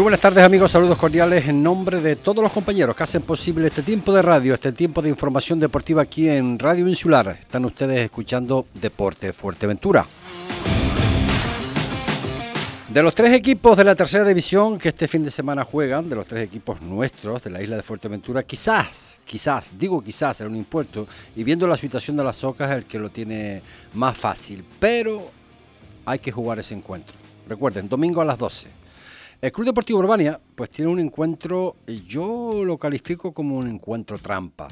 Muy buenas tardes amigos, saludos cordiales en nombre de todos los compañeros que hacen posible este tiempo de radio, este tiempo de información deportiva aquí en Radio Insular. Están ustedes escuchando Deporte Fuerteventura. De los tres equipos de la tercera división que este fin de semana juegan, de los tres equipos nuestros de la isla de Fuerteventura, quizás, quizás, digo quizás, era un impuesto, y viendo la situación de las socas, el que lo tiene más fácil, pero hay que jugar ese encuentro. Recuerden, domingo a las 12 el Club Deportivo Urbania pues tiene un encuentro, yo lo califico como un encuentro trampa.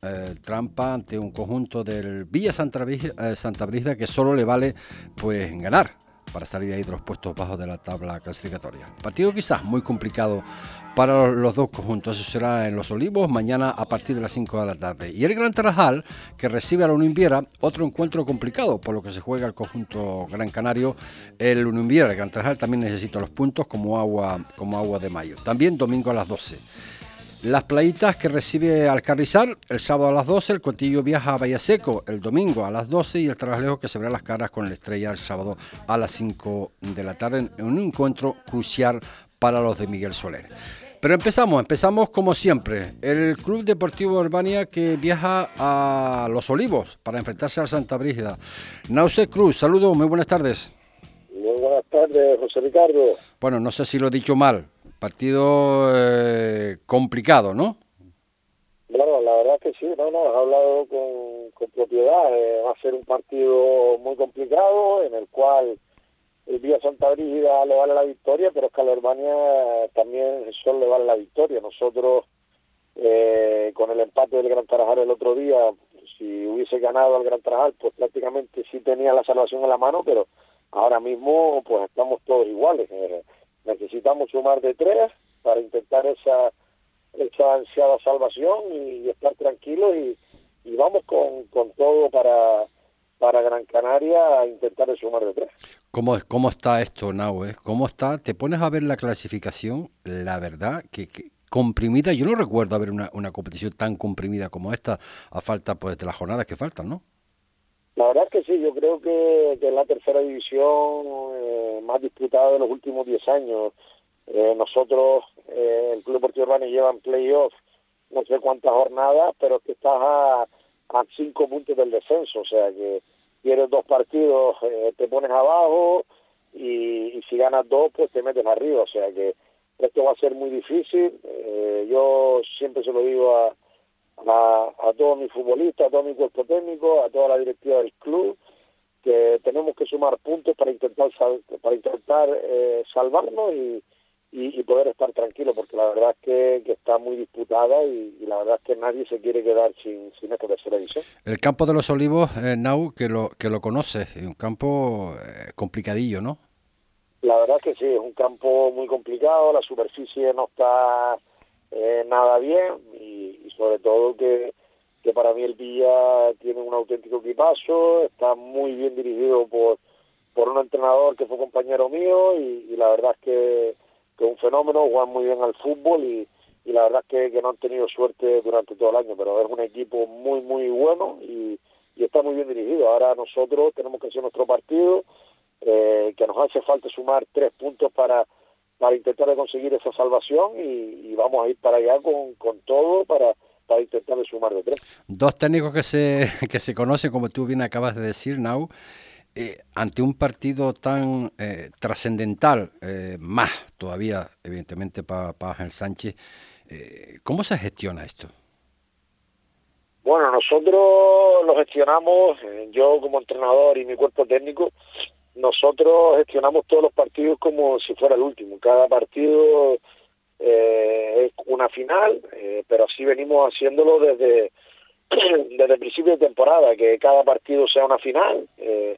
Eh, trampa ante un conjunto del Villa Santa Brígida, eh, que solo le vale pues ganar para salir ahí de los puestos bajos de la tabla clasificatoria. Partido quizás muy complicado para los dos conjuntos. Eso será en Los Olivos mañana a partir de las 5 de la tarde. Y el Gran Tarajal, que recibe a la Unimbiera, otro encuentro complicado por lo que se juega el conjunto Gran Canario. El Unimbiera, el Gran Tarajal también necesita los puntos como agua, como agua de mayo. También domingo a las 12. Las playitas que recibe Alcarrizar el sábado a las 12, el Cotillo viaja a Vallaseco el domingo a las 12 y el Traslejo que se verá las caras con la estrella el sábado a las 5 de la tarde en un encuentro crucial para los de Miguel Soler. Pero empezamos, empezamos como siempre. El Club Deportivo Urbania que viaja a Los Olivos para enfrentarse al Santa Brígida. Nause Cruz, saludos, muy buenas tardes. Muy buenas tardes, José Ricardo. Bueno, no sé si lo he dicho mal. Partido eh, complicado, ¿no? Bueno, la verdad que sí, no, no, has hablado con, propiedad. Eh, va a ser un partido muy complicado en el cual el día Santa Brígida le vale la victoria, pero es que Alemania también solo le vale la victoria. Nosotros, eh, con el empate del Gran Tarajal el otro día, si hubiese ganado al Gran Tarajal, pues prácticamente sí tenía la salvación en la mano, pero ahora mismo pues estamos todos iguales necesitamos sumar de tres para intentar esa esa ansiada salvación y, estar tranquilos y, vamos con, con todo para para Gran Canaria a intentar sumar de tres. ¿Cómo, cómo está esto, Nahue? ¿Cómo está? Te pones a ver la clasificación, la verdad, que, comprimida. Yo no recuerdo haber una, una competición tan comprimida como esta, a falta pues de las jornadas que faltan, ¿no? La verdad es que sí, yo creo que, es la tercera división eh, más disputada de los últimos 10 años. Eh, nosotros, eh, el Club Deportivo Urbano lleva en playoff no sé cuántas jornadas, pero que estás a, a cinco puntos del descenso, o sea que tienes dos partidos, te pones abajo y, si ganas dos, pues te metes arriba, o sea que esto va a ser muy difícil. yo siempre se lo digo a a, a todos mis futbolistas, a todo mi cuerpo técnico, a toda la directiva del club, que tenemos que sumar puntos para intentar para intentar eh, salvarnos y, y, poder estar tranquilos, porque la verdad es que, está muy disputada y, la verdad es que nadie se quiere quedar sin, sin esta tercera división. El campo de los olivos, eh, Nau, que lo, que lo conoces, es un campo eh, complicadillo, ¿no? La verdad es que sí, es un campo muy complicado, la superficie no está eh, nada bien y, sobre todo que, que para mí el Villa tiene un auténtico equipazo, está muy bien dirigido por, por un entrenador que fue compañero mío y, la verdad es que, que un fenómeno, juegan muy bien al fútbol y, y la verdad es que, que, no han tenido suerte durante todo el año, pero es un equipo muy, muy bueno y, y está muy bien dirigido. Ahora nosotros tenemos que hacer nuestro partido, eh, que nos hace falta sumar tres puntos para para intentar conseguir esa salvación y, vamos a ir para allá con, con todo para, para intentar sumar de tres. Dos técnicos que se, que se conocen, como tú bien acabas de decir, Nau, eh, ante un partido tan eh, trascendental, eh, más todavía, evidentemente, para, para Ángel Sánchez, ¿cómo se gestiona esto? Bueno, nosotros lo gestionamos, yo como entrenador y mi cuerpo técnico, nosotros gestionamos todos los partidos como si fuera el último. Cada partido eh, es una final, eh, pero así venimos haciéndolo desde, desde el principio de temporada, que cada partido sea una final eh,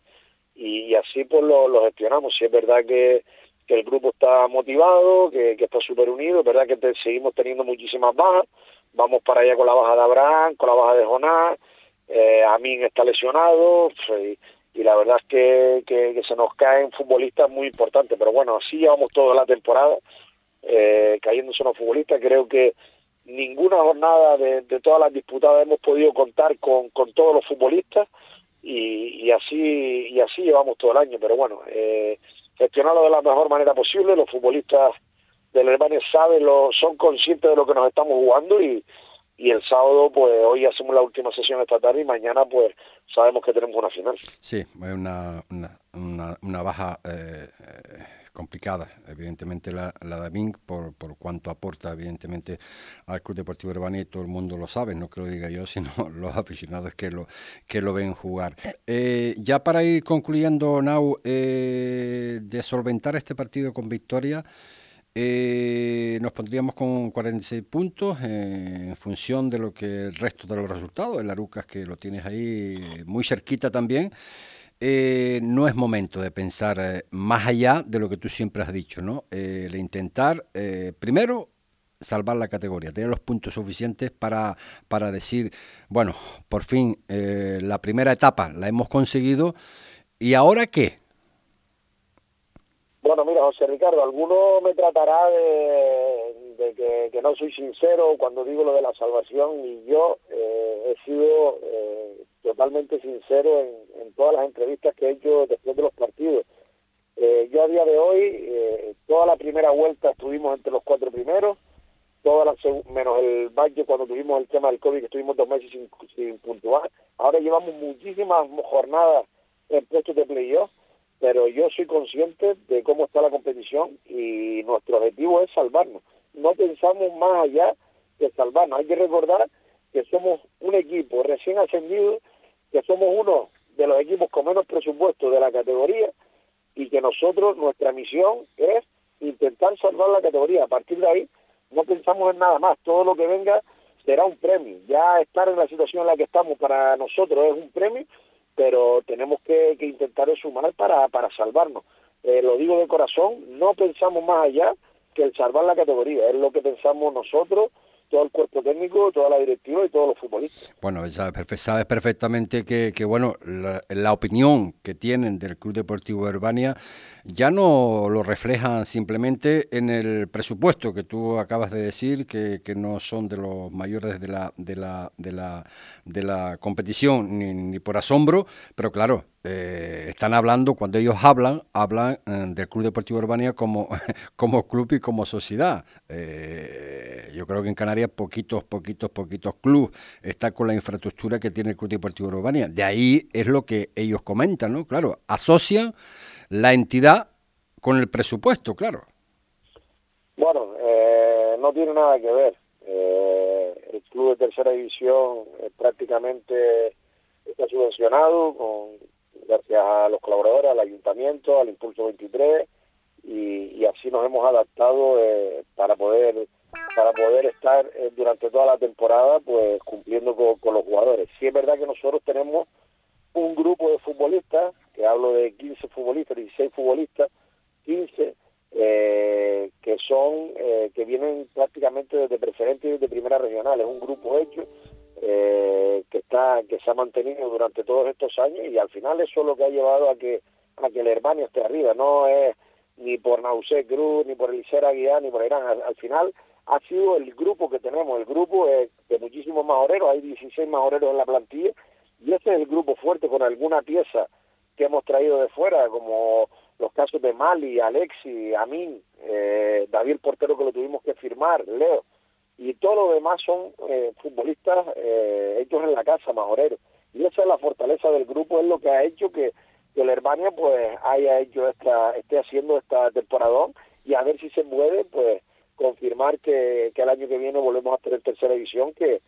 y, así pues lo, gestionamos. Si es verdad que, el grupo está motivado, que, está súper unido, es verdad que seguimos teniendo muchísimas bajas, vamos para allá con la baja de Abraham, con la baja de Jonás, eh, Amin está lesionado, pues, y la verdad es que, que, se nos caen futbolistas muy importantes, pero bueno, así llevamos toda la temporada eh, cayéndose los futbolistas, creo que ninguna jornada de, todas las disputadas hemos podido contar con, con todos los futbolistas y, y, así y así llevamos todo el año, pero bueno, eh, gestionarlo de la mejor manera posible, los futbolistas del Herbania sabe, lo, son conscientes de lo que nos estamos jugando y, y el sábado, pues hoy hacemos la última sesión esta tarde y mañana, pues sabemos que tenemos una final. Sí, una, una, una, baja eh, complicada, evidentemente la, la de Ming, por, por cuanto aporta, evidentemente, al Club Deportivo Urbana y todo el mundo lo sabe, no que lo diga yo, sino los aficionados que lo, que lo ven jugar. Eh, ya para ir concluyendo, Nau, eh, de solventar este partido con victoria, eh, nos pondríamos con 46 puntos en función de lo que el resto de los resultados. El Arucas, que lo tienes ahí muy cerquita también. Eh, no es momento de pensar eh, más allá de lo que tú siempre has dicho, ¿no? el intentar, primero, salvar la categoría, tener los puntos suficientes para, para decir, bueno, por fin la primera etapa la hemos conseguido, ¿y ahora qué? Mira, José Ricardo, alguno me tratará de, que, no soy sincero cuando digo lo de la salvación y yo eh, he sido eh, totalmente sincero en, todas las entrevistas que he hecho después de los partidos. Eh, yo a día de hoy, toda la primera vuelta estuvimos entre los cuatro primeros, toda la menos el Valle cuando tuvimos el tema del COVID, que estuvimos dos meses sin, sin puntuar. Ahora llevamos muchísimas jornadas en puestos de playoff pero yo soy consciente de cómo está la competición y nuestro objetivo es salvarnos. No pensamos más allá de salvarnos. Hay que recordar que somos un equipo recién ascendido, que somos uno de los equipos con menos presupuesto de la categoría y que nosotros, nuestra misión es intentar salvar la categoría. A partir de ahí, no pensamos en nada más. Todo lo que venga será un premio. Ya estar en la situación en la que estamos para nosotros es un premio pero tenemos que, intentar sumar para, para salvarnos. Eh, lo digo de corazón, no pensamos más allá que el salvar la categoría, es lo que pensamos nosotros todo el cuerpo técnico, toda la directiva y todos los futbolistas. Bueno, sabes, perfectamente que, que bueno, la, opinión que tienen del Club Deportivo Urbania ya no lo reflejan simplemente en el presupuesto que tú acabas de decir, que, que no son de los mayores de la, de la, de la, de la competición ni, ni por asombro, pero claro, eh, están hablando, cuando ellos hablan, hablan eh, del Club Deportivo Urbania como, como club y como sociedad. Eh, yo creo que en Canarias poquitos, poquitos, poquitos clubes están con la infraestructura que tiene el Club Deportivo Urbania. De ahí es lo que ellos comentan, ¿no? Claro, asocian la entidad con el presupuesto, claro. Bueno, no tiene nada que ver. el club de tercera división prácticamente está subvencionado con gracias a los colaboradores, al ayuntamiento, al Impulso 23 y, así nos hemos adaptado eh, para poder para poder estar eh, durante toda la temporada pues cumpliendo con, los jugadores. Sí es verdad que nosotros tenemos un grupo de futbolistas, que hablo de 15 futbolistas, 16 futbolistas, 15 eh, que son que vienen prácticamente desde preferentes y desde primera regional, es un grupo hecho eh, que está que se ha mantenido durante todos estos años y al final eso es lo que ha llevado a que a que el Hermano esté arriba. No es ni por Nausé Cruz ni por Elisera Aguiar ni por Irán. Al, final ha sido el grupo que tenemos el grupo es de muchísimos majoreros hay 16 majoreros en la plantilla y ese es el grupo fuerte con alguna pieza que hemos traído de fuera como los casos de Mali, Alexi, Amin, eh, David Portero que lo tuvimos que firmar, Leo y todo lo demás son eh, futbolistas eh, hechos en la casa, majoreros. Y esa es la fortaleza del grupo, es lo que ha hecho que, que el Herbania pues haya hecho esta, esté haciendo esta temporada y a ver si se puede pues confirmar que, que el año que viene volvemos a tener tercera división que,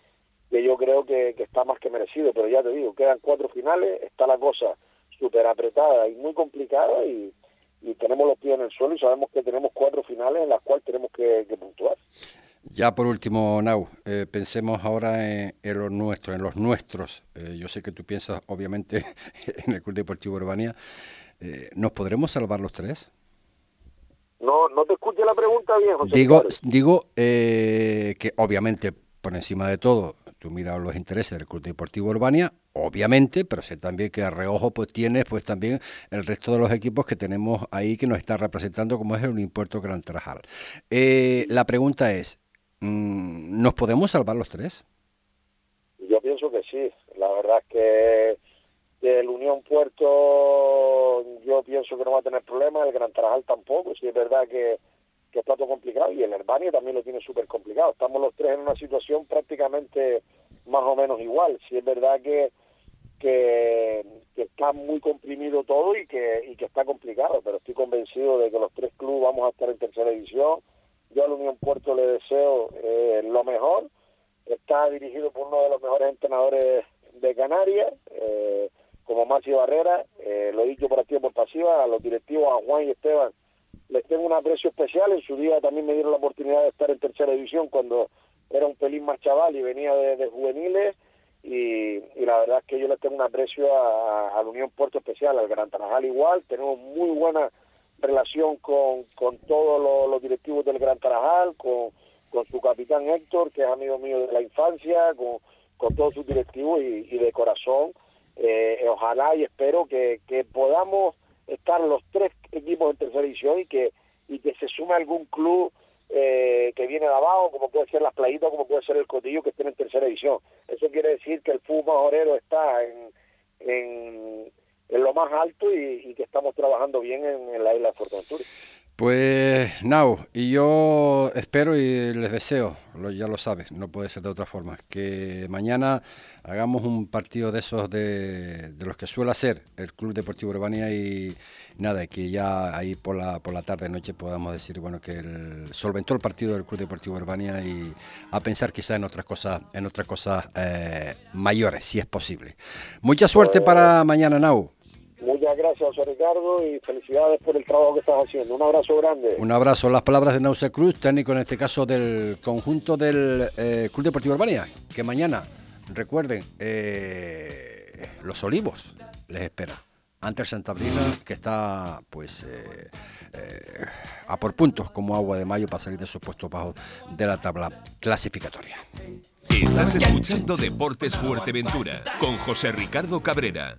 que yo creo que, está más que merecido, pero ya te digo, quedan cuatro finales, está la cosa súper apretada y muy complicada y, y tenemos los pies en el suelo y sabemos que tenemos cuatro finales en las cuales tenemos que puntuar. Ya por último, Nau, eh, pensemos ahora en, los nuestros, en los nuestros. Eh, yo sé que tú piensas, obviamente, en el Club Deportivo Urbania. Eh, ¿Nos podremos salvar los tres? No, no te escuché la pregunta bien, José. Digo, digo que obviamente, por encima de todo, tú miras los intereses del Club Deportivo Urbania, obviamente, pero sé también que a reojo pues tienes pues también el resto de los equipos que tenemos ahí que nos está representando como es el Impuesto Gran Trajal. la pregunta es, Mm, ¿Nos podemos salvar los tres? Yo pienso que sí. La verdad es que el Unión Puerto yo pienso que no va a tener problemas, el Gran Tarajal tampoco. Sí es verdad que, está todo complicado y el Herbania también lo tiene súper complicado. Estamos los tres en una situación prácticamente más o menos igual. Si es verdad que, que, está muy comprimido todo y que, y que está complicado, pero estoy convencido de que los tres clubes vamos a estar en tercera división. Yo al Unión Puerto le deseo eh, lo mejor. Está dirigido por uno de los mejores entrenadores de Canarias, eh, como Macio Barrera. Eh, lo he dicho por activa por pasiva, a los directivos, a Juan y Esteban, les tengo un aprecio especial. En su día también me dieron la oportunidad de estar en tercera división cuando era un pelín más chaval y venía de, juveniles. Y, la verdad es que yo les tengo un aprecio a, la Unión Puerto Especial, al Gran Tarajal igual. Tenemos muy buena relación con, con todos los, directivos del Gran Tarajal, con, con su capitán Héctor, que es amigo mío de la infancia, con, con todos sus directivos y, de corazón. Eh, ojalá y espero que, podamos estar los tres equipos en tercera división y que y que se sume algún club eh, que viene de abajo, como puede ser las playitas, como puede ser el Cotillo, que estén en tercera división. Eso quiere decir que el fútbol majorero está en, en, lo más alto y, que estamos trabajando bien en, la isla de Fuerteventura. Pues, Nau, y yo espero y les deseo, ya lo sabes, no puede ser de otra forma, que mañana hagamos un partido de esos de, los que suele hacer el Club Deportivo Urbania y nada, que ya ahí por la, por la tarde, noche podamos decir, bueno, que el, solventó el partido del Club Deportivo Urbania y a pensar quizá en otras cosas, en otras cosas eh, mayores, si es posible. Mucha suerte para mañana, Nau. Muchas gracias, José Ricardo, y felicidades por el trabajo que estás haciendo. Un abrazo grande. Un abrazo. Las palabras de Nauce Cruz, técnico en este caso del conjunto del eh, Club Deportivo Urbania, que mañana, recuerden, eh, Los Olivos les espera. Ante el Santa Brina, que está pues eh, a por puntos como agua de mayo para salir de esos puestos bajos de la tabla clasificatoria. Estás escuchando Deportes Fuerteventura con José Ricardo Cabrera.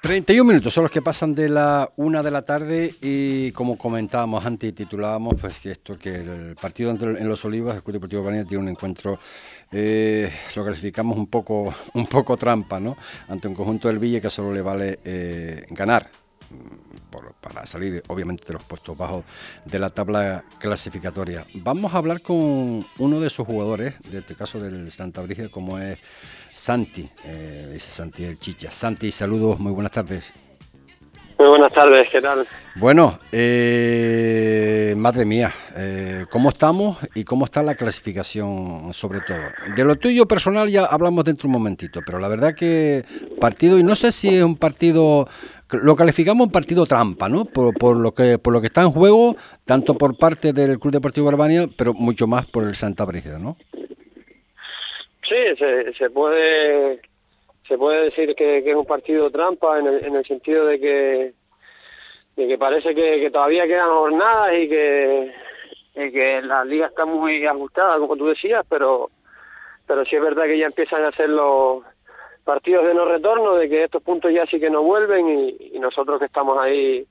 31 minutos son los que pasan de la una de la tarde y como comentábamos antes y titulábamos, pues que esto, que el partido en Los Olivos, el Club Deportivo Urbania tiene un encuentro, eh, lo clasificamos un poco, un poco trampa, ¿no? Ante un conjunto del Villa que solo le vale eh, ganar mm, para salir obviamente de los puestos bajos de la tabla clasificatoria. Vamos a hablar con uno de sus jugadores, de este caso del Santa Brígida, como es Santi, eh, dice Santi el Chicha. Santi, saludos, muy buenas tardes. Muy buenas tardes, ¿qué tal? Bueno, eh, madre mía, eh, ¿cómo estamos y cómo está la clasificación sobre todo? De lo tuyo personal ya hablamos dentro un momentito, pero la verdad que partido, y no sé si es un partido, lo calificamos un partido trampa, ¿no? Por, por, lo, que, por lo que está en juego, tanto por parte del Club Deportivo Urbania, pero mucho más por el Santa Brígida, ¿no? Sí, se, puede se puede decir que, es un partido trampa en el, en el sentido de que de que parece que, todavía quedan jornadas y que que la liga está muy ajustada como tú decías pero pero sí es verdad que ya empiezan a hacer los partidos de no retorno de que estos puntos ya sí que no vuelven y, nosotros que estamos ahí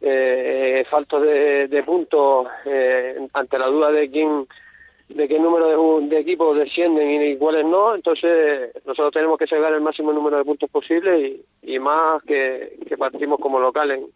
eh, faltos de, de puntos eh, ante la duda de quién de qué número de, equipos descienden y, cuáles no, entonces nosotros tenemos que sacar el máximo número de puntos posible y, más que, partimos como local en,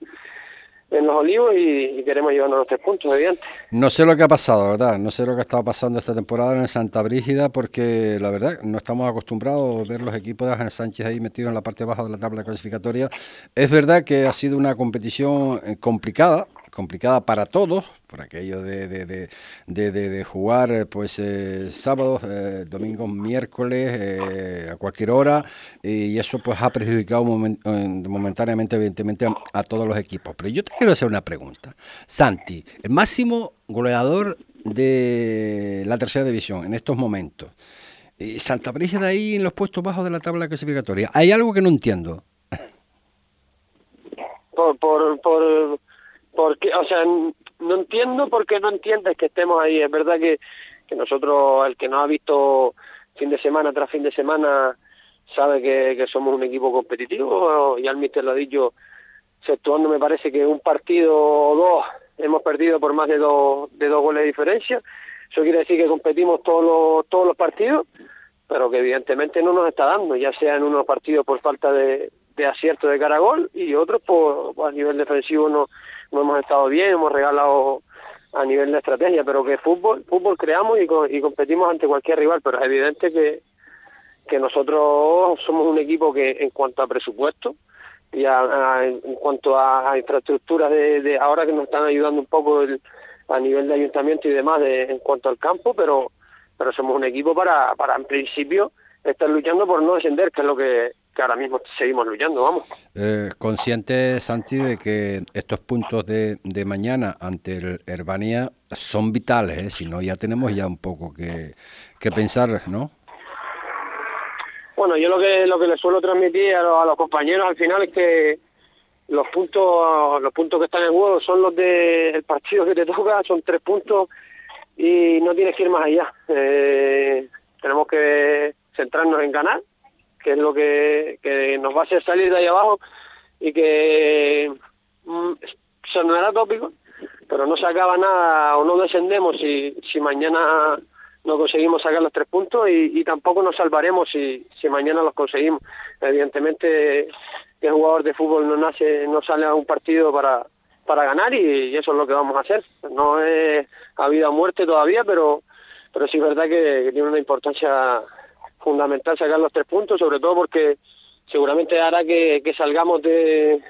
los olivos y, queremos llevarnos los tres puntos, evidente. No sé lo que ha pasado, ¿verdad? No sé lo que ha estado pasando esta temporada en Santa Brígida, porque la verdad no estamos acostumbrados a ver los equipos de Ángel Sánchez ahí metidos en la parte baja de la tabla clasificatoria. Es verdad que ha sido una competición eh, complicada, complicada para todos, por aquello de, de, de, de jugar eh, pues eh, sábados, eh, domingos, miércoles, a cualquier hora, y eso pues ha perjudicado momentáneamente, evidentemente, a, todos los equipos. Pero yo te quiero hacer una pregunta. Santi, el máximo goleador de la tercera división en estos momentos. Santa Brígida ahí en los puestos bajos de la tabla clasificatoria. Hay algo que no entiendo. Por, por, por porque, o sea, no entiendo por qué no entiendes que estemos ahí. Es verdad que, que nosotros, el que nos ha visto fin de semana tras fin de semana, sabe que, somos un equipo competitivo y al míster lo ha dicho, exceptuando me parece que un partido o dos hemos perdido por más de dos, de dos goles de diferencia. Eso quiere decir que competimos todos los, todos los partidos, pero que evidentemente no nos está dando, ya sea en unos partidos por falta de, de acierto de caragol y otros por, a nivel defensivo no, no hemos estado bien, hemos regalado a nivel de estrategia, pero que fútbol, fútbol creamos y, competimos ante cualquier rival, pero es evidente que, nosotros somos un equipo que en cuanto a presupuesto y en cuanto a, infraestructuras de, ahora que nos están ayudando un poco a nivel de ayuntamiento y demás en cuanto al campo, pero pero somos un equipo para, para en principio estar luchando por no descender, que es lo que que ahora mismo seguimos luchando, vamos. Eh, consciente, Santi, de que estos puntos de, de mañana ante el Herbania son vitales, ¿eh? si no ya tenemos ya un poco que, que pensar, ¿no? Bueno, yo lo que lo que le suelo transmitir a los, compañeros al final es que los puntos los puntos que están en juego son los del partido que te toca, son tres puntos y no tienes que ir más allá. Eh, tenemos que centrarnos en ganar que es lo que, que nos va a hacer salir de ahí abajo y que mm, sonará tópico, pero no se acaba nada o no descendemos si, si mañana no conseguimos sacar los tres puntos y, tampoco nos salvaremos si, si mañana los conseguimos. Evidentemente que el jugador de fútbol no nace, no sale a un partido para, para ganar y, eso es lo que vamos a hacer. No es a vida o muerte todavía, pero pero sí es verdad que tiene una importancia fundamental sacar los tres puntos, sobre todo porque seguramente hará que, salgamos de,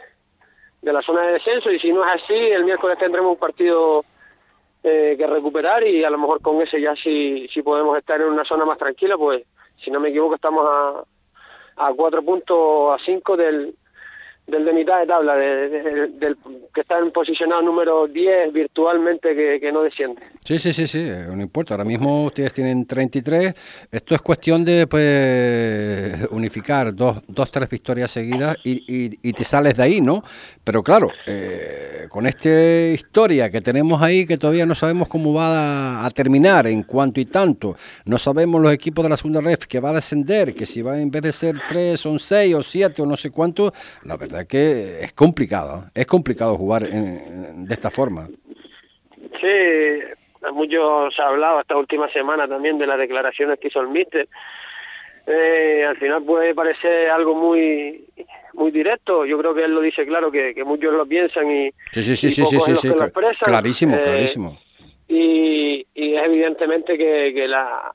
de la zona de descenso y si no es así, el miércoles tendremos un partido eh, que recuperar y a lo mejor con ese ya si, si podemos estar en una zona más tranquila, pues si no me equivoco estamos a, a cuatro puntos a cinco del, del de mitad de tabla, del que está en posicionado número 10 virtualmente que, no desciende. Sí, sí, sí, sí, eh, no importa. Ahora mismo ustedes tienen 33. Esto es cuestión de pues unificar dos, dos tres victorias seguidas y, y, te sales de ahí, ¿no? Pero claro, eh, con esta historia que tenemos ahí, que todavía no sabemos cómo va a, terminar en cuanto y tanto, no sabemos los equipos de la segunda ref que va a descender, que si va en vez de ser tres son seis o siete o no sé cuánto, la verdad que es complicado, es complicado jugar de esta forma. Sí, mucho se ha hablado esta última semana también de las declaraciones que hizo el míster. Eh, al final puede parecer algo muy muy directo. Yo creo que él lo dice claro, que, muchos lo piensan y, sí, sí, sí, sí, sí, sí, clarísimo, eh, clarísimo. Y, y evidentemente que, que la,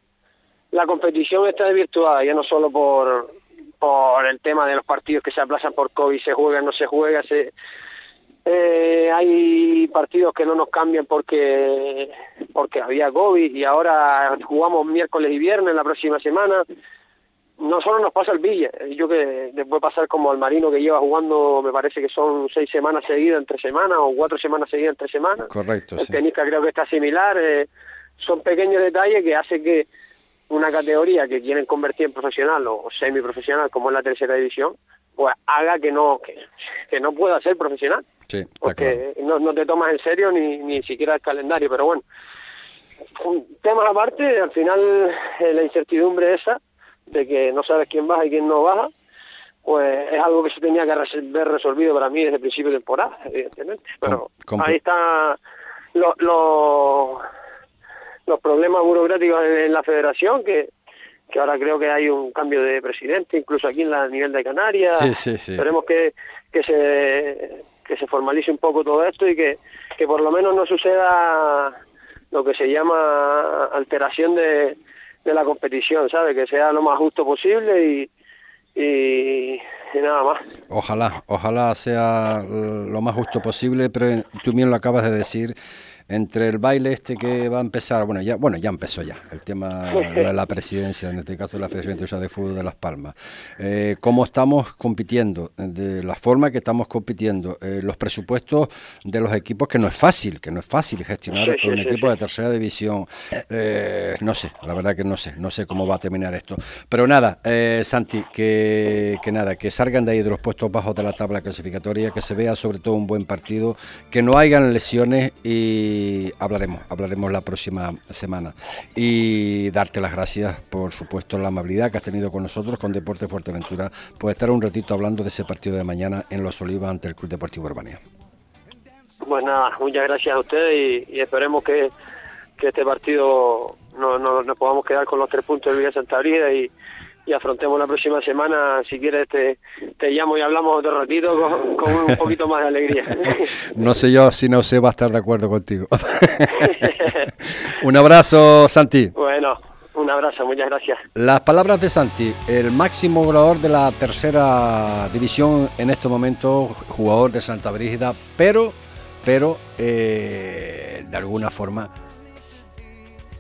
la competición está desvirtuada, ya no solo por, por el tema de los partidos que se aplazan por COVID, se juega, no se juega, se, eh, hay partidos que no nos cambian porque porque había COVID y ahora jugamos miércoles y viernes la próxima semana. No solo nos pasa el Villa, yo que después pasar como al Marino que lleva jugando, me parece que son seis semanas seguidas entre semanas o cuatro semanas seguidas entre semanas. Correcto. El tenista creo que está similar. Eh, son pequeños detalles que hacen que una categoría que quieren convertir en profesional o semiprofesional como es la tercera división, pues haga que no que, no pueda ser profesional. Sí, porque no, no, te tomas en serio ni, ni siquiera el calendario, pero bueno. Temas aparte, al final eh, la incertidumbre esa de que no sabes quién baja y quién no baja, pues es algo que se tenía que ver resolvido para mí desde el principio de temporada, evidentemente. Pero ahí está lo, lo, los problemas burocráticos en, la federación, que, que ahora creo que hay un cambio de presidente, incluso aquí en la nivel de Canarias. Sí, sí, sí. Esperemos que, que, se, que se formalice un poco todo esto y que, que por lo menos no suceda lo que se llama alteración de, de la competición, ¿sabes? Que sea lo más justo posible y, y, nada más. Ojalá, ojalá sea lo más justo posible, pero tú bien lo acabas de decir entre el baile este que va a empezar, bueno, ya bueno ya empezó ya, el tema de la presidencia, en este caso de la Federación Internacional de Fútbol de Las Palmas, eh, cómo estamos compitiendo, de la forma que estamos compitiendo, eh, los presupuestos de los equipos, que no es fácil, que no es fácil gestionar un equipo de tercera división, eh, no sé, la verdad que no sé, no sé cómo va a terminar esto, pero nada, eh, Santi, que, que nada, que salgan de ahí de los puestos bajos de la tabla clasificatoria, que se vea sobre todo un buen partido, que no hayan lesiones y hablaremos, hablaremos la próxima semana. Y darte las gracias, por supuesto, la amabilidad que has tenido con nosotros, con Deporte Fuerteventura, por estar un ratito hablando de ese partido de mañana en Los Olivas ante el Club Deportivo Urbania. Pues nada, muchas gracias a ustedes y, esperemos que, este partido no, nos podamos quedar con los tres puntos de Villa Santa Brida y, y afrontemos la próxima semana. Si quieres, te, te llamo y hablamos otro ratito con, un poquito más de alegría. no sé yo si no sé va a estar de acuerdo contigo. un abrazo, Santi. Bueno. Un abrazo, muchas gracias. Las palabras de Santi, el máximo goleador de la tercera división en este momento, jugador de Santa Brígida, pero, pero eh, de alguna forma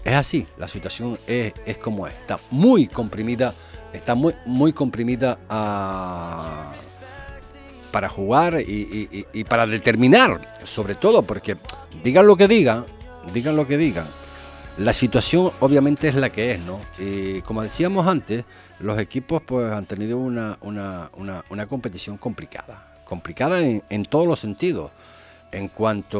es así, la situación es, es, como es, está muy comprimida, está muy, muy comprimida a, para jugar y, para determinar, sobre todo, porque digan lo que digan, digan lo que digan, la situación obviamente es la que es, ¿no? Y como decíamos antes, los equipos pues han tenido una, una, una, una competición complicada, complicada en todos los sentidos, en cuanto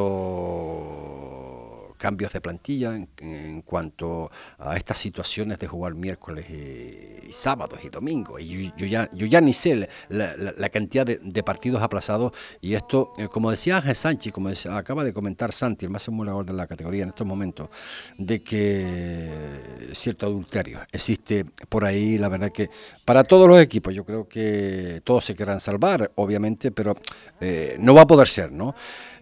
cambios de plantilla en, cuanto a estas situaciones de jugar miércoles y, sábados y domingos. Y yo, ya, yo ya ni sé la, cantidad de, partidos aplazados y esto, eh, como decía Ángel Sánchez, como acaba de comentar Santi, el más emulador de la categoría en estos momentos, de que cierto adulterio existe por ahí, la verdad que para todos los equipos, yo creo que todos se querrán salvar, obviamente, pero eh, no va a poder ser, ¿no?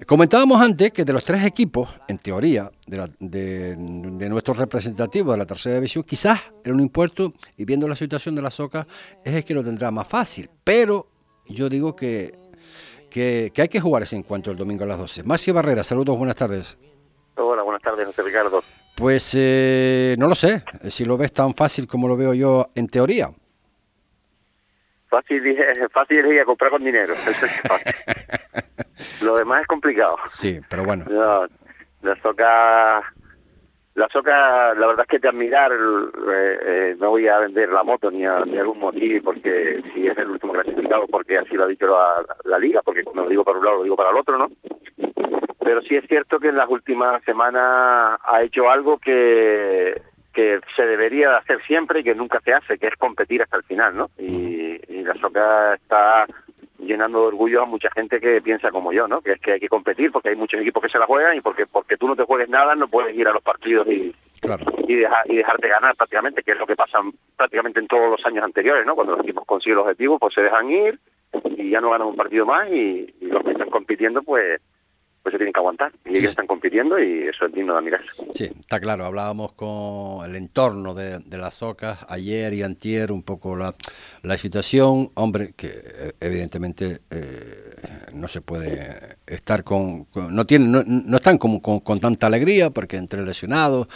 Comentábamos antes que de los tres equipos, en teoría, de, nuestros representativos de la tercera división, quizás el un impuesto, y viendo la situación de las SOCA, es el que lo tendrá más fácil. Pero yo digo que, que, hay que jugar ese encuentro el domingo a las 12. Macio Barrera, saludos, buenas tardes. Hola, buenas tardes, José Ricardo. Pues eh, no lo sé, si lo ves tan fácil como lo veo yo en teoría. Fácil, fácil es ir a comprar con dinero. Lo demás es complicado. Sí, pero bueno. La soca, la soca, la verdad es que te admirar, eh, eh, no voy a vender la moto ni a, ni algún motivo, porque si es el último clasificado, porque así lo ha dicho la, la liga, porque cuando lo digo para un lado lo digo para el otro, ¿no? Pero sí es cierto que en las últimas semanas ha hecho algo que que se debería hacer siempre y que nunca se hace, que es competir hasta el final, ¿no? Y, y la soca está llenando de orgullo a mucha gente que piensa como yo, ¿no? Que es que hay que competir porque hay muchos equipos que se la juegan y porque porque tú no te juegues nada no puedes ir a los partidos y y, dejar, y dejarte ganar prácticamente, que es lo que pasa prácticamente en todos los años anteriores, ¿no? Cuando los equipos consiguen los objetivos, pues se dejan ir y ya no ganan un partido más y, y los que están compitiendo, pues pues se tienen que aguantar. Y ellos están compitiendo y eso es digno de admirar. Sí, está claro. Hablábamos con el entorno de, las socas ayer y antier, un poco la, la situación. Hombre, que eh, evidentemente eh, no se puede estar con... no, tienen, no, no, están como con, tanta alegría porque entre lesionados.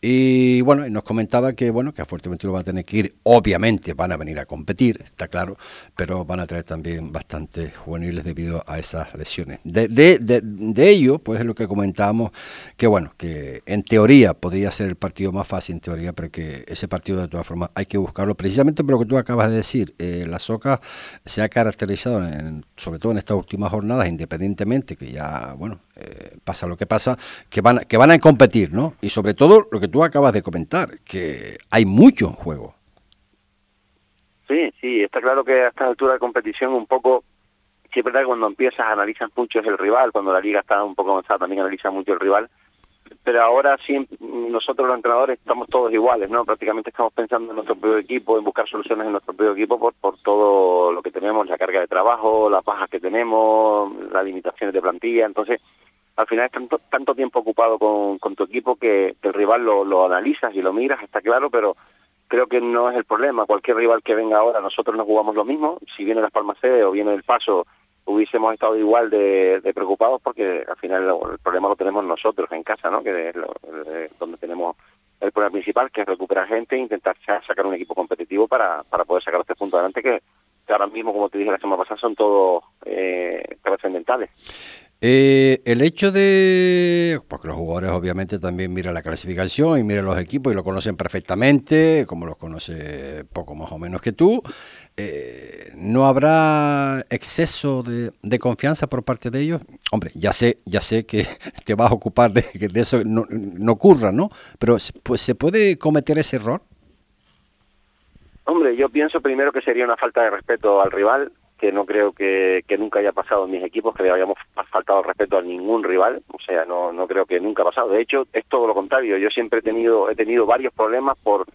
Y bueno, y nos comentaba que, bueno, que a Fuerteventura va a tener que ir. Obviamente van a venir a competir, está claro, pero van a traer también bastantes juveniles debido a esas lesiones. de, de, de de ello, pues es lo que comentábamos, que bueno, que en teoría podría ser el partido más fácil, en teoría, pero que ese partido de todas formas hay que buscarlo, precisamente por lo que tú acabas de decir, eh, la SOCA se ha caracterizado, sobre todo en estas últimas jornadas, independientemente que ya, bueno, eh, pasa lo que pasa, que van, que van a competir, ¿no? Y sobre todo lo que tú acabas de comentar, que hay mucho en juego. Sí, sí, está claro que a esta altura de competición un poco siempre es verdad que cuando empiezas analizas mucho el rival, cuando la liga está un poco avanzada también analiza mucho el rival, pero ahora sí, nosotros los entrenadores estamos todos iguales, ¿no? Prácticamente estamos pensando en nuestro propio equipo, en buscar soluciones en nuestro propio equipo por, por todo lo que tenemos, la carga de trabajo, las bajas que tenemos, las limitaciones de plantilla, entonces al final es tanto, tanto tiempo ocupado con, con tu equipo que, el rival lo, lo analizas y lo miras, está claro, pero creo que no es el problema. Cualquier rival que venga ahora, nosotros nos jugamos lo mismo. Si viene Las Palmas C o viene El Paso, hubiésemos estado igual de, preocupados porque al final el problema lo tenemos nosotros en casa, ¿no? Que es donde tenemos el problema principal, que es recuperar gente e intentar sacar un equipo competitivo para, para poder sacar este punto adelante que, ahora mismo, como te dije la semana pasada, son todos eh, trascendentales. Eh, el hecho de, porque los jugadores obviamente también miran la clasificación y miran los equipos y lo conocen perfectamente, como los conoce poco más o menos que tú, eh, ¿no habrá exceso de, confianza por parte de ellos? Hombre, ya sé, ya sé que te vas a ocupar de que eso no, no ocurra, ¿no? Pero pues, ¿se puede cometer ese error? Hombre, yo pienso primero que sería una falta de respeto al rival que no creo que, nunca haya pasado en mis equipos, que le hayamos faltado respeto a ningún rival, o sea, no, no creo que nunca ha pasado. De hecho, es todo lo contrario. Yo siempre he tenido, he tenido varios problemas por,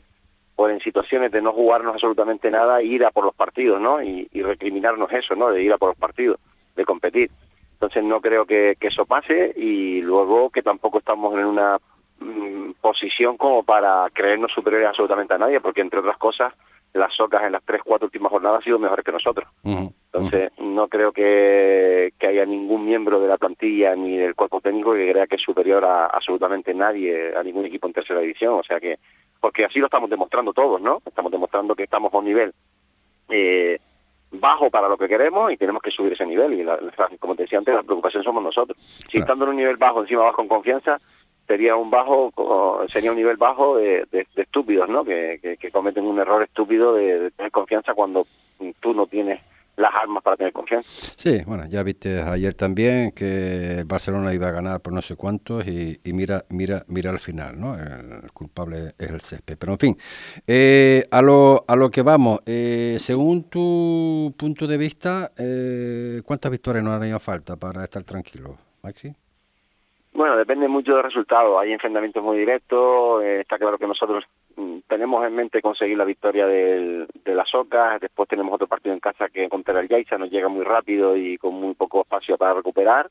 por en situaciones de no jugarnos absolutamente nada, ir a por los partidos, ¿no? Y, recriminarnos eso, ¿no? De ir a por los partidos, de competir. Entonces no creo que, eso pase y luego que tampoco estamos en una mm, posición como para creernos superiores absolutamente a nadie, porque entre otras cosas las socas en las tres, cuatro últimas jornadas han sido mejores que nosotros. Entonces, no creo que, haya ningún miembro de la plantilla ni del cuerpo técnico que crea que es superior a absolutamente nadie, a ningún equipo en tercera división. O sea que, porque así lo estamos demostrando todos, ¿no? Estamos demostrando que estamos a un nivel eh, bajo para lo que queremos y tenemos que subir ese nivel. Y como te decía antes, la preocupación somos nosotros. Si estando en un nivel bajo, encima vas con confianza, sería un bajo sería un nivel bajo de, estúpidos no que, cometen un error estúpido de, tener confianza cuando tú no tienes las armas para tener confianza. Sí, bueno, ya viste ayer también que el Barcelona iba a ganar por no sé cuántos y, mira, mira, mira al final, ¿no? El, culpable es el césped. Pero en fin, eh, a, lo, a lo que vamos, eh, según tu punto de vista, eh, ¿cuántas victorias nos harían falta para estar tranquilos, Maxi? Bueno, depende mucho del resultado. Hay enfrentamientos muy directos. Eh, está claro que nosotros mm, tenemos en mente conseguir la victoria de las Ocas. Después tenemos otro partido en casa que contra el Yaiza nos llega muy rápido y con muy poco espacio para recuperar.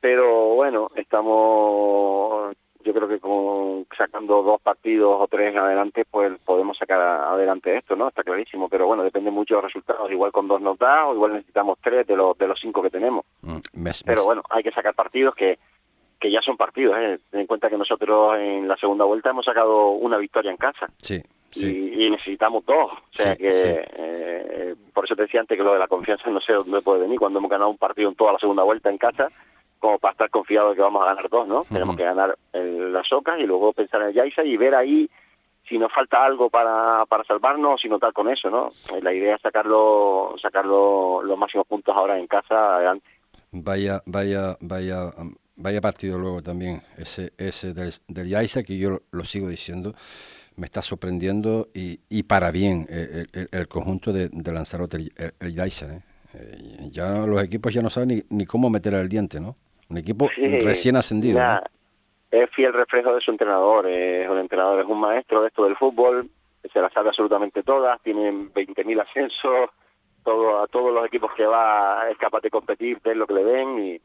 Pero bueno, estamos, yo creo que con, sacando dos partidos o tres adelante, pues podemos sacar adelante esto, ¿no? Está clarísimo. Pero bueno, depende mucho de los resultados. Igual con dos nos da o igual necesitamos tres de los, de los cinco que tenemos. Mm, pero bueno, hay que sacar partidos que que ya son partidos. ¿eh? Ten en cuenta que nosotros en la segunda vuelta hemos sacado una victoria en casa. Sí. Y, necesitamos dos. O sea que, eh, por eso te decía antes que lo de la confianza no sé dónde puede venir. Cuando hemos ganado un partido en toda la segunda vuelta en casa, como para estar confiado de que vamos a ganar dos, ¿no? Tenemos que ganar en las Ocas y luego pensar en el Yaisa y ver ahí si nos falta algo para, para salvarnos, si notar con eso, ¿no? La idea es sacarlo, sacarlo los máximos puntos ahora en casa adelante. Vaya, vaya, vaya vaya partido luego también ese, ese del, del Yaisa, que yo lo, sigo diciendo, me está sorprendiendo y, y para bien el, conjunto de, de Lanzarote, el, el Yaisa. ¿eh? ¿eh? ya los equipos ya no saben ni, ni cómo meter el diente, ¿no? Un equipo recién ascendido. Es fiel reflejo de su entrenador, es un entrenador, es un maestro de esto del fútbol, se la sabe absolutamente todas, tienen 20.000 ascensos, todo, a todos los equipos que va es capaz de competir, ver lo que le ven y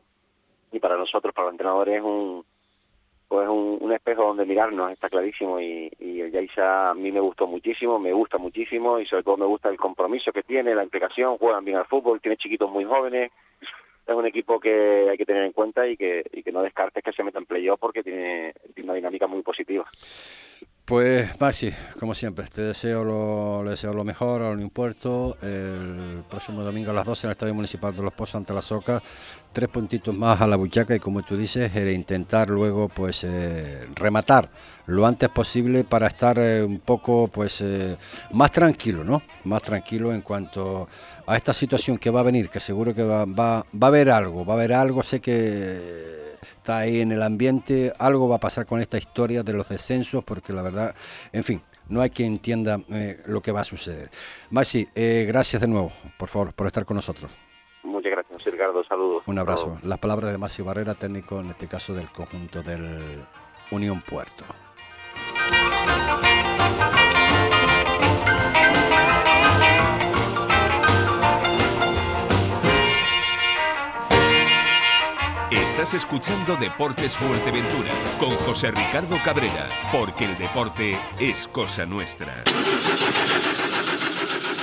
y para nosotros, para los entrenadores, es un pues un, espejo donde mirarnos, está clarísimo, y, y el Yaisa a mí me gustó muchísimo, me gusta muchísimo, y sobre todo me gusta el compromiso que tiene, la implicación, juegan bien al fútbol, tiene chiquitos muy jóvenes, es un equipo que hay que tener en cuenta y que, y que no descartes que se meta en playoff porque tiene, tiene una dinámica muy positiva. Pues Maxi, como siempre, te deseo lo, deseo lo mejor a un impuesto. El próximo domingo a las 12 en el Estadio Municipal de Los Pozos ante la Soca, tres puntitos más a la buchaca y como tú dices, el intentar luego pues eh, rematar lo antes posible para estar eh, un poco pues eh, más tranquilo, ¿no? Más tranquilo en cuanto a esta situación que va a venir, que seguro que va, va, va a haber algo, va a haber algo, sé que está ahí en el ambiente, algo va a pasar con esta historia de los descensos, porque la verdad, en fin, no hay quien entienda eh, lo que va a suceder. Maxi, eh, gracias de nuevo, por favor, por estar con nosotros. Muchas gracias. Ricardo, saludos. Un abrazo. Las palabras de Maxi Barrera, técnico en este caso del conjunto del Unión Puerto. Estás escuchando Deportes Fuerteventura con José Ricardo Cabrera, porque el deporte es cosa nuestra.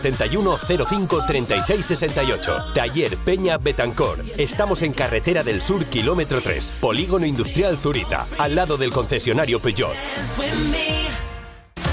671 05 36 68. Taller Peña Betancor. Estamos en Carretera del Sur, kilómetro 3, Polígono Industrial Zurita, al lado del concesionario Peugeot.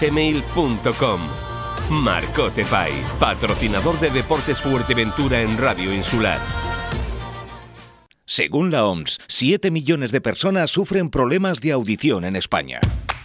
gmail.com. Patrocinador de Deportes Fuerteventura en Radio Insular. Según la OMS, 7 millones de personas sufren problemas de audición en España.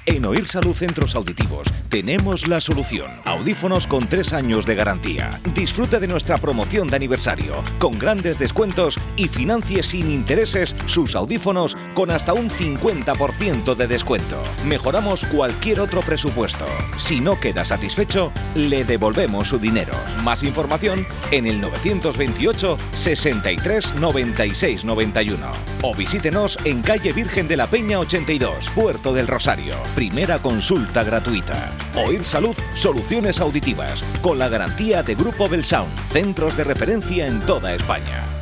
En Oír Salud Centros Auditivos tenemos la solución. Audífonos con 3 años de garantía. Disfrute de nuestra promoción de aniversario, con grandes descuentos y financie sin intereses sus audífonos con hasta un 50% de descuento. Mejoramos cualquier otro presupuesto. Si no queda satisfecho, le devolvemos su dinero. Más información en el 928 63 96 91 o visítenos en calle Virgen de la Peña 82, Puerto del Rosario. Primera consulta gratuita. Oír Salud Soluciones Auditivas, con la garantía de Grupo Belsound, centros de referencia en toda España.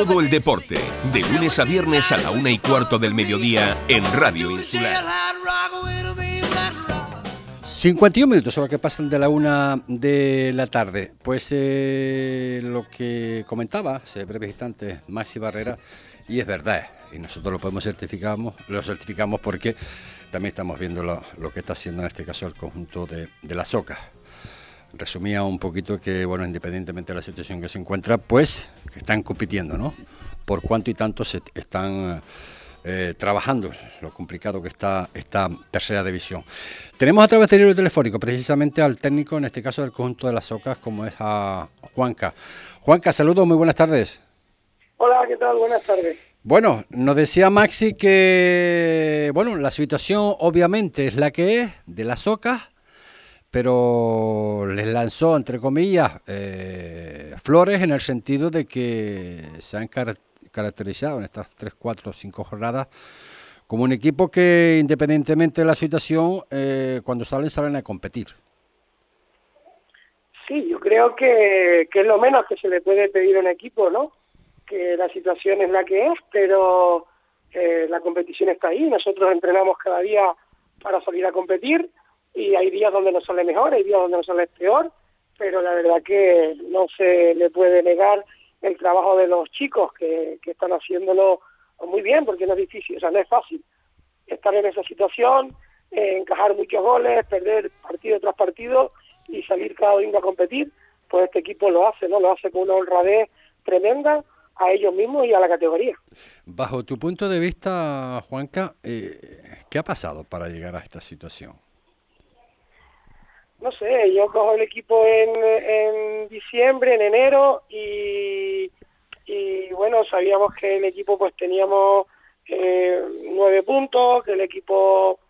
Todo el deporte, de lunes a viernes a la una y cuarto del mediodía en Radio Insular. jailhouse rock with me, let's rock. 51 minutos son los que pasan de la una de la tarde. Pues eh, lo que comentaba hace breves instantes Maxi Barrera, y es verdad, y nosotros lo podemos certificamos, lo certificamos porque también estamos viendo lo, lo que está haciendo en este caso el conjunto de la SOCA. Resumía un poquito que, bueno, independientemente de la situación que se encuentra, pues están compitiendo, ¿no? Por cuánto y tanto se están eh, trabajando, lo complicado que está esta tercera división. Tenemos a través del hilo telefónico precisamente al técnico, en este caso del conjunto de las Socas, como es a Juanca. Juanca, saludos, muy buenas tardes. Hola, ¿qué tal? Buenas tardes. Bueno, nos decía Maxi que, bueno, la situación obviamente es la que es de las Socas, pero les lanzó, entre comillas, eh, flores en el sentido de que se han car- caracterizado en estas 3, 4, 5 jornadas como un equipo que, independientemente de la situación, eh, cuando salen, salen a competir. Sí, yo creo que, que es lo menos que se le puede pedir a un equipo, ¿no? Que la situación es la que es, pero eh, la competición está ahí. Nosotros entrenamos cada día para salir a competir y hay días donde nos sale mejor, hay días donde nos sale peor, pero la verdad que no se le puede negar el trabajo de los chicos que, que están haciéndolo muy bien, porque no es difícil, o sea, no es fácil estar en esa situación, eh, encajar muchos goles, perder partido tras partido y salir cada domingo a competir, pues este equipo lo hace, ¿no? Lo hace con una honradez tremenda a ellos mismos y a la categoría. Bajo tu punto de vista, Juanca, eh, ¿qué ha pasado para llegar a esta situación? No sé, yo cojo el equipo en, en diciembre, en enero y, y bueno, sabíamos que el equipo pues teníamos eh, nueve puntos, que el equipo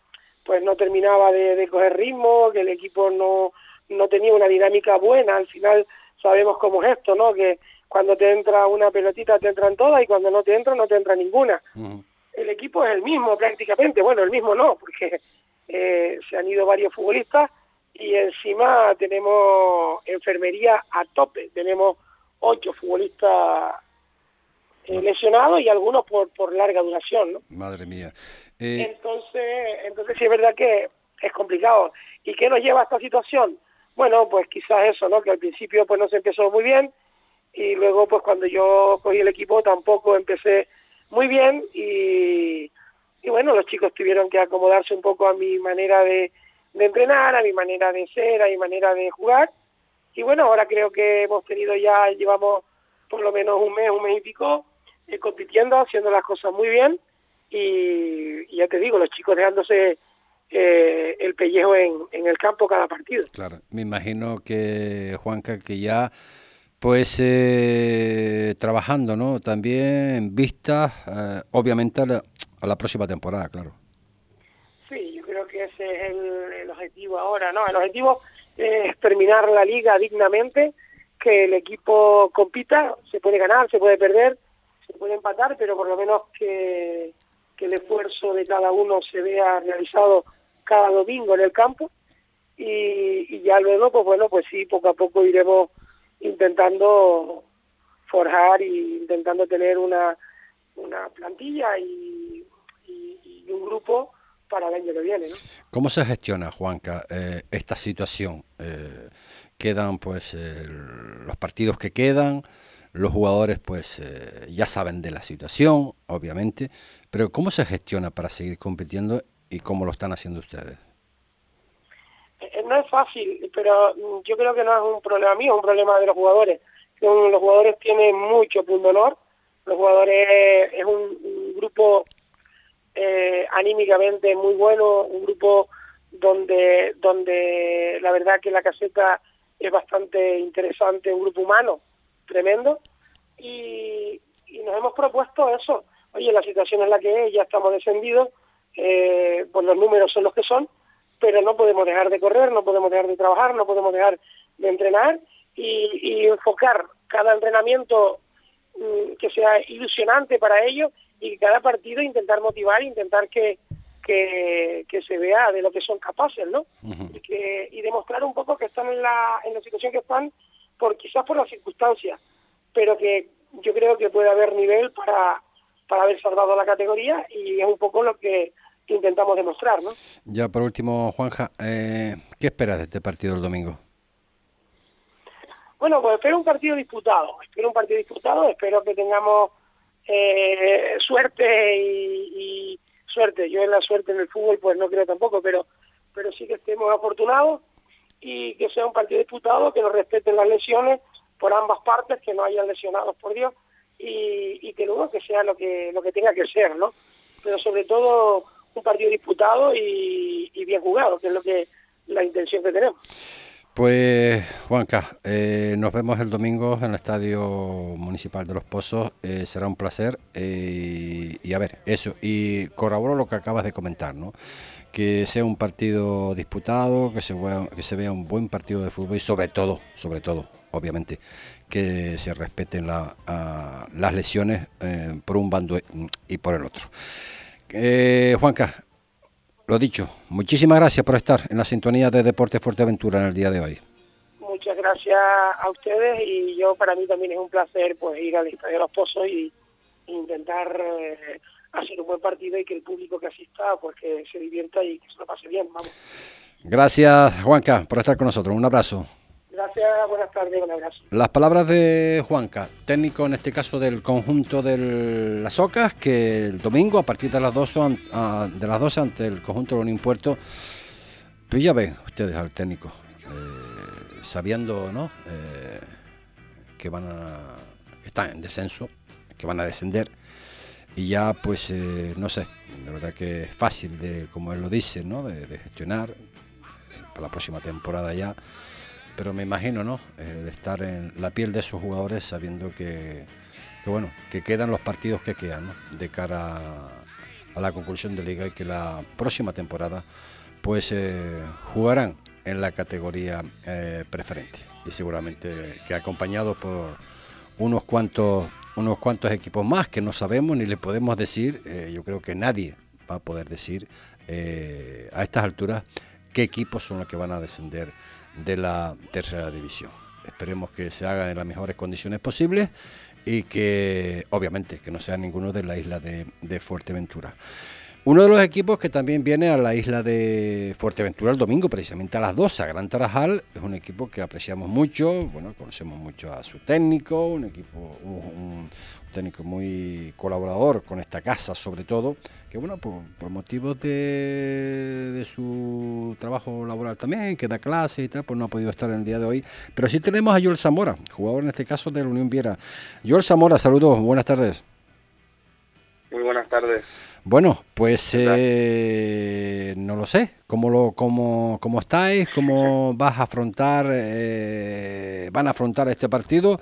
pues no terminaba de, coger ritmo, que el equipo no, no tenía una dinámica buena. Al final sabemos cómo es esto, ¿no? Que cuando te entra una pelotita te entran todas y cuando no te entra no te entra ninguna. El equipo es el mismo prácticamente, bueno, el mismo no, porque eh, se han ido varios futbolistas y encima tenemos enfermería a tope, tenemos ocho futbolistas eh, lesionados y algunos por, por larga duración, ¿no? Madre mía. Eh, entonces, entonces sí es verdad que es complicado. ¿Y qué nos lleva a esta situación? Bueno, pues quizás eso, ¿no? Que al principio pues no se empezó muy bien y luego pues cuando yo cogí el equipo tampoco empecé muy bien y, y bueno, los chicos tuvieron que acomodarse un poco a mi manera de, de entrenar, a mi manera de ser, a mi manera de jugar. Y bueno, ahora creo que hemos tenido ya, llevamos por lo menos un mes, un mes y pico, eh, compitiendo, haciendo las cosas muy bien y, ya te digo, los chicos dejándose eh, el pellejo en, en, el campo cada partido. Claro, me imagino que Juanca, que ya pues eh, trabajando, ¿no? También en vista, obviamente, a la, a la, próxima temporada, claro. Sí, yo creo que ese es el objetivo ahora, ¿no? El objetivo es terminar la liga dignamente, que el equipo compita, se puede ganar, se puede perder, se puede empatar, pero por lo menos que, el esfuerzo de cada uno se vea realizado cada domingo en el campo y, ya luego, pues bueno, pues sí, poco a poco iremos intentando forjar y intentando tener una, una plantilla y, un grupo para el año que viene. ¿no? ¿Cómo se gestiona, Juanca, eh, esta situación? Eh, quedan pues los partidos que quedan, los jugadores pues eh, ya saben de la situación, obviamente, pero ¿cómo se gestiona para seguir compitiendo y cómo lo están haciendo ustedes? Eh, no es fácil, pero mm, yo creo que no es un problema mío, es un problema de los jugadores. Los jugadores tienen mucho punto honor, los jugadores es un, grupo eh, anímicamente muy bueno, un grupo donde, donde la verdad que la caseta es bastante interesante, un grupo humano tremendo y, nos hemos propuesto eso. Oye, la situación es la que es, ya estamos descendidos, eh, pues los números son los que son, pero no podemos dejar de correr, no podemos dejar de trabajar, no podemos dejar de entrenar y, enfocar cada entrenamiento mm, que sea ilusionante para ellos y cada partido intentar motivar, intentar que, que, se vea de lo que son capaces, ¿no? y, que, y demostrar un poco que están en la, en la situación que están por quizás por las circunstancias, pero que yo creo que puede haber nivel para, para haber salvado la categoría y es un poco lo que intentamos demostrar, ¿no? Ya por último, Juanja, eh, ¿qué esperas de este partido del domingo? Bueno, pues espero un partido disputado, espero un partido disputado, espero que tengamos eh, suerte y, y, suerte. Yo en la suerte en el fútbol pues no creo tampoco, pero pero sí que estemos afortunados y que sea un partido disputado, que nos respeten las lesiones por ambas partes, que no hayan lesionados, por Dios, y, que luego que sea lo que, lo que tenga que ser, ¿no? Pero sobre todo un partido disputado y, bien jugado, que es lo que la intención que tenemos. Pues Juanca, eh, nos vemos el domingo en el Estadio Municipal de Los Pozos, eh, será un placer eh, y a ver, eso, y corroboro lo que acabas de comentar, ¿no? que sea un partido disputado, que se, vea, un buen partido de fútbol y sobre todo, sobre todo, obviamente, que se respeten las lesiones por un bando y por el otro. Juanca, lo dicho, muchísimas gracias por estar en la sintonía de Deporte Fuerteventura en el día de hoy. Muchas gracias a ustedes y yo para mí también es un placer pues ir al Estadio de los Pozos y intentar eh, hacer un buen partido y que el público que asista pues que se divierta y que se lo pase bien, vamos. Gracias, Juanca, por estar con nosotros. Un abrazo. Gracias. Buenas tardes, un abrazo. Las palabras de Juanca, técnico en este caso del conjunto de las Ocas, que el domingo a partir de las 12, de las 12 ante el conjunto de los Puerto, pues ya ven ustedes al técnico, eh, sabiendo ¿no? Eh, que van a que están en descenso, que van a descender y ya pues eh, no sé, de verdad que es fácil de, como él lo dice, ¿no? de, de gestionar para la próxima temporada ya pero me imagino, ¿no? El estar en la piel de esos jugadores sabiendo que, bueno, que quedan los partidos que quedan. De cara a, la conclusión de liga y que la próxima temporada, pues eh, jugarán en la categoría eh, preferente y seguramente que acompañado por unos cuantos unos cuantos equipos más que no sabemos ni le podemos decir, eh, yo creo que nadie va a poder decir a estas alturas qué equipos son los que van a descender de la tercera división. Esperemos que se haga en las mejores condiciones posibles y que obviamente que no sea ninguno de la isla de, Fuerteventura. Uno de los equipos que también viene a la isla de Fuerteventura el domingo, precisamente a las 12, a Gran Tarajal, es un equipo que apreciamos mucho, bueno, conocemos mucho a su técnico, un equipo, un, técnico muy colaborador con esta casa sobre todo, que bueno, por, motivos de, su trabajo laboral también, que da clases y tal, pues no ha podido estar en el día de hoy. Pero sí tenemos a Joel Zamora, jugador en este caso de la Unión Viera. Joel Zamora, saludos, buenas tardes. Muy buenas tardes. Bueno, pues eh, no lo sé, ¿cómo, lo, cómo, cómo estáis? ¿Cómo vas a afrontar, eh, van a afrontar este partido?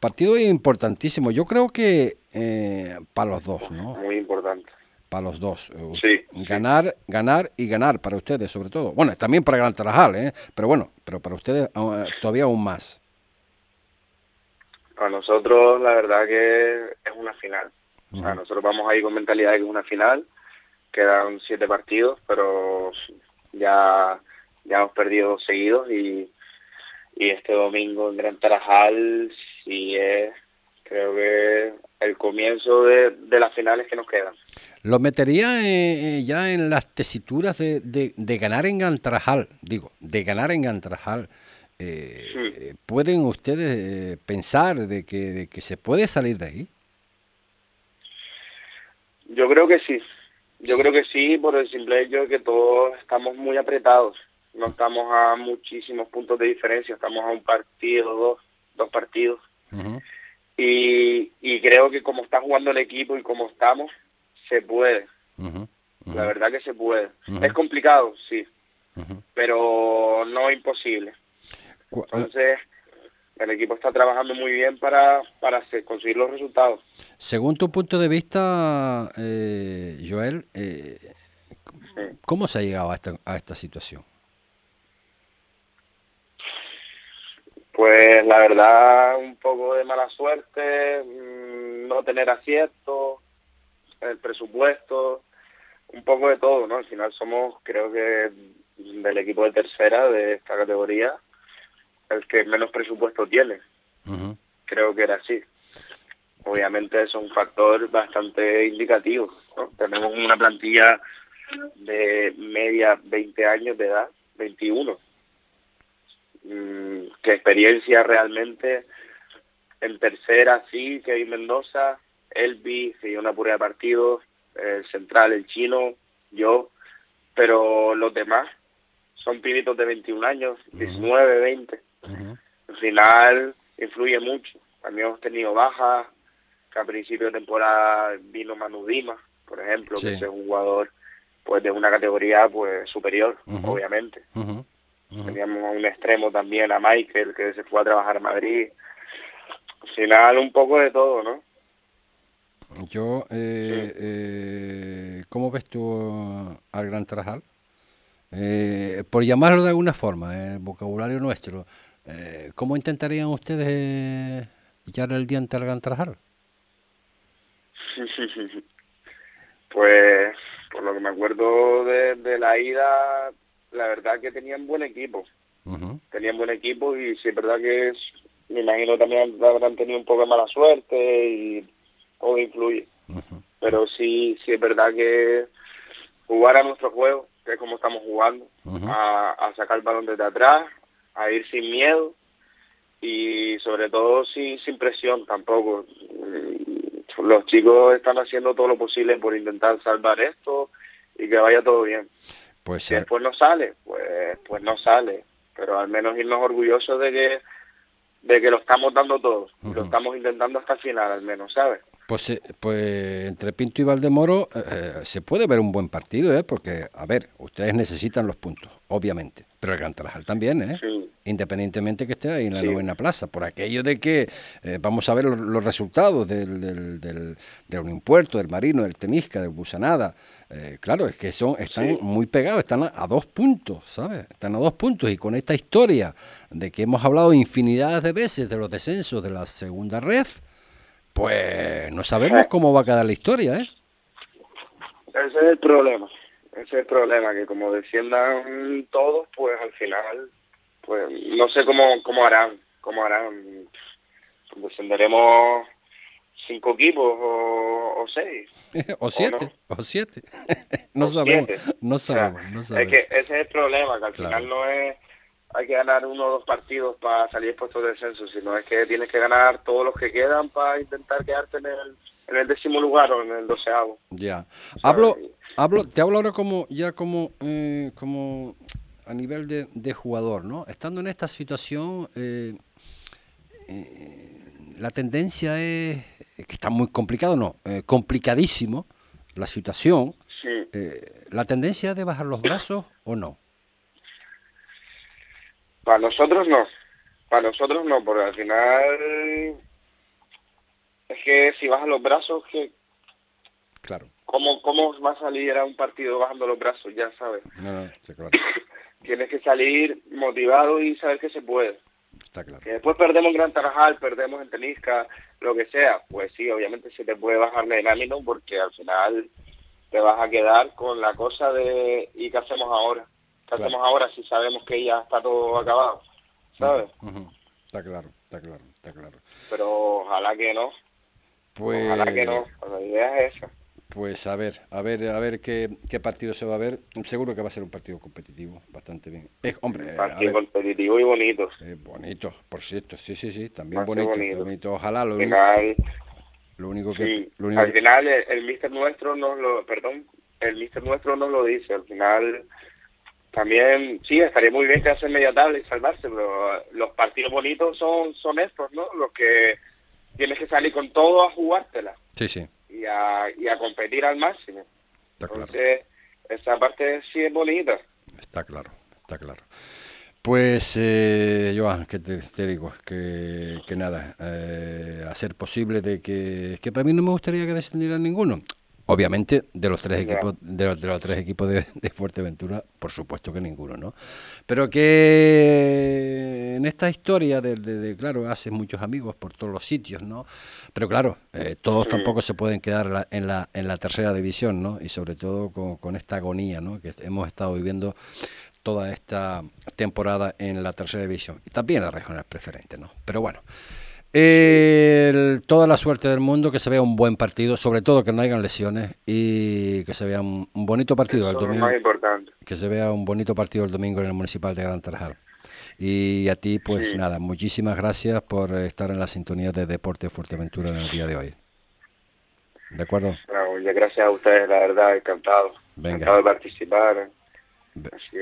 Partido importantísimo, yo creo que eh, para los dos, ¿no? Muy importante. Para los dos. Sí, ganar, ganar y ganar para ustedes, sobre todo. Bueno, también para Gran Tarajal, ¿eh? Pero bueno, pero para ustedes todavía aún más. Para nosotros, la verdad que es una final. Nosotros vamos ahí con mentalidad de que es una final. Quedan siete partidos, pero ya, ya hemos perdido dos seguidos y y este domingo en Gran Tarajal sí es creo que el comienzo de, las finales que nos quedan. ¿Lo metería eh, eh, ya en las tesituras de, de, ganar en Gran Tarajal? Digo, de ganar en Gran Tarajal. Eh, ¿Pueden ustedes pensar de que, de que se puede salir de ahí? Yo creo que sí. Yo creo que sí, por el simple hecho de que todos estamos muy apretados no estamos a muchísimos puntos de diferencia, estamos a un partido, dos, dos partidos. y, y creo que como está jugando el equipo y como estamos, se puede. La verdad que se puede. Es complicado, sí, pero no imposible. Entonces, el equipo está trabajando muy bien para, para conseguir los resultados. Según tu punto de vista, eh, Joel, eh, ¿cómo se ha llegado a esta, a esta situación? Pues la verdad, un poco de mala suerte, mm, no tener acierto, el presupuesto, un poco de todo, ¿no? Al final somos, creo que del equipo de tercera de esta categoría, el que menos presupuesto tiene. Creo que era así. Obviamente es un factor bastante indicativo. ¿no? Tenemos una plantilla de media 20 años de edad, 21 Mm, que experiencia realmente en tercera sí, Kevin Mendoza, Elvi, que dio una pura de partidos, el central, el chino, yo, pero los demás son pibitos de 21 años, 19, 20. Al final influye mucho. También hemos tenido bajas, que a principio de temporada vino Manu Dima, por ejemplo, que es un jugador pues de una categoría pues superior, obviamente. Teníamos a un extremo también, a Michael, que se fue a trabajar a Madrid. Al final, un poco de todo, ¿no? Yo, eh, eh, ¿cómo ves tú al Gran Tarajal? Eh, por llamarlo de alguna forma, el vocabulario nuestro, eh, ¿cómo intentarían ustedes echarle el diente al Gran Tarajal? pues, por lo que me acuerdo de, de la ida, la verdad que tenían buen equipo. Tenían buen equipo y sí es verdad que me imagino también habrán tenido un poco de mala suerte y todo influye. Pero sí, sí es verdad que jugar a nuestro juego, que es como estamos jugando, a, sacar el balón desde atrás, a ir sin miedo y sobre todo sin, sin presión tampoco. Mm, los chicos están haciendo todo lo posible por intentar salvar esto y que vaya todo bien. Pues si después no sale, pues, pues no sale. Pero al menos irnos orgullosos de que de que lo estamos dando todos, lo estamos intentando hasta el final al menos, ¿sabes? Pues, eh, pues entre Pinto y Valdemoro eh, eh, se puede ver un buen partido, ¿eh? porque, a ver, ustedes necesitan los puntos, obviamente, pero el Gran Tarajal también, ¿eh? independientemente que esté ahí en la novena plaza, por aquello de que vamos a ver los, resultados del, del, del, del Puerto, del Marino, del Tenisca, del Busanada, claro, es que son están muy pegados, están a, dos puntos, ¿sabes? Están a dos puntos y con esta historia de que hemos hablado infinidad de veces de los descensos de la segunda ref, pues no sabemos cómo va a quedar la historia, ¿eh? Ese es el problema. Ese es el problema, que como desciendan todos, pues al final, pues no sé cómo, cómo harán, cómo harán. Descenderemos cinco equipos o, seis. o siete, o, siete. no, sabemos, no sabemos, no sabemos. Es que ese es el problema, que al final no es hay que ganar uno o dos partidos para salir puesto de descenso, sino es que tienes que ganar todos los que quedan para intentar quedarte en el, en el décimo lugar o en el doceavo. Ya. Hablo, hablo, te hablo ahora como ya como, eh, como a nivel de, de, jugador, ¿no? Estando en esta situación, eh, eh, la tendencia es que está muy complicado, no, complicadísimo la situación. ¿La tendencia es de bajar los brazos o no? Para nosotros no. Para nosotros no, porque al final es que si bajas los brazos, que claro. ¿Cómo, ¿Cómo va a salir a un partido bajando los brazos? Ya sabes. Tienes que salir motivado y saber que se puede. Está claro. Que después perdemos en Gran Tarajal, perdemos en Tenisca, lo que sea. Pues sí, obviamente se te puede bajar el ánimo porque al final te vas a quedar con la cosa de ¿y qué hacemos ahora? ¿Qué hacemos ahora si sabemos que ya está todo acabado? ¿Sabes? Está claro, está claro, está claro. Pero ojalá que no. Pues... Ojalá que no, la idea es esa. Pues a ver, a ver, a ver qué, qué partido se va a ver. Seguro que va a ser un partido competitivo, bastante bien. Hombre, partido competitivo y bonito. bonito, por cierto, sí, sí, sí, también bonito, bonito. Ojalá lo final, lo único que, al final el, el mister nuestro nos lo, perdón, el mister nuestro nos lo dice. Al final también, sí, estaría muy bien que hacen media tabla y salvarse, pero los partidos bonitos son, son estos, ¿no? Los que tienes que salir con todo a jugártela. Sí, sí. Y a, y a competir al máximo. Entonces, esa parte sí es bonita. Está claro, está claro. Pues, eh, Joan, que te, digo, que, que nada, eh, hacer posible de que, que para mí no me gustaría que descendiera ninguno. Obviamente, de los tres equipos, de los, de los tres equipos de, Fuerteventura, por supuesto que ninguno, ¿no? Pero que en esta historia de, claro, haces muchos amigos por todos los sitios, ¿no? Pero claro, eh, todos tampoco se pueden quedar en la, en la tercera división, ¿no? Y sobre todo con, con esta agonía, ¿no? Que hemos estado viviendo toda esta temporada en la tercera división. Y también la regional preferente, ¿no? Pero bueno toda la suerte del mundo, que se vea un buen partido, sobre todo que no hayan lesiones y que se vea un, bonito partido el domingo. Que se vea un bonito partido el domingo en el Municipal de Gran Tarajal. Y a ti, pues nada, muchísimas gracias por estar en la sintonía de Deporte Fuerteventura en el día de hoy. ¿De acuerdo? gracias a ustedes, la verdad, encantado. Encantado de participar. Así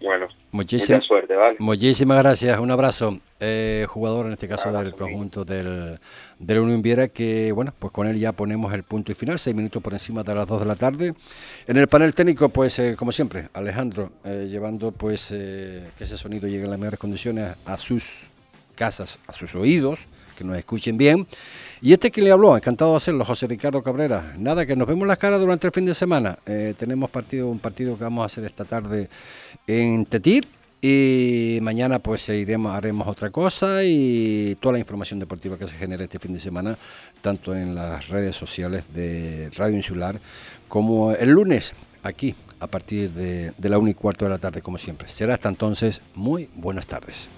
bueno, muchísima, suerte, ¿vale? Muchísimas gracias, un abrazo. Eh, jugador en este caso del conjunto del, del Unión Viera, que bueno, pues con él ya ponemos el punto y final, seis minutos por encima de las dos de la tarde. En el panel técnico, pues eh, como siempre, Alejandro, eh, llevando pues que ese sonido llegue en las mejores condiciones a sus casas, a sus oídos, que nos escuchen bien. Y este que le habló, encantado de hacerlo, José Ricardo Cabrera. Nada, que nos vemos las caras durante el fin de semana. Eh, tenemos partido, un partido que vamos a hacer esta tarde en Tetir. Y mañana pues iremos, haremos otra cosa y toda la información deportiva que se genere este fin de semana, tanto en las redes sociales de Radio Insular como el lunes aquí a partir de, de la 1 y cuarto de la tarde como siempre. Será hasta entonces, muy buenas tardes.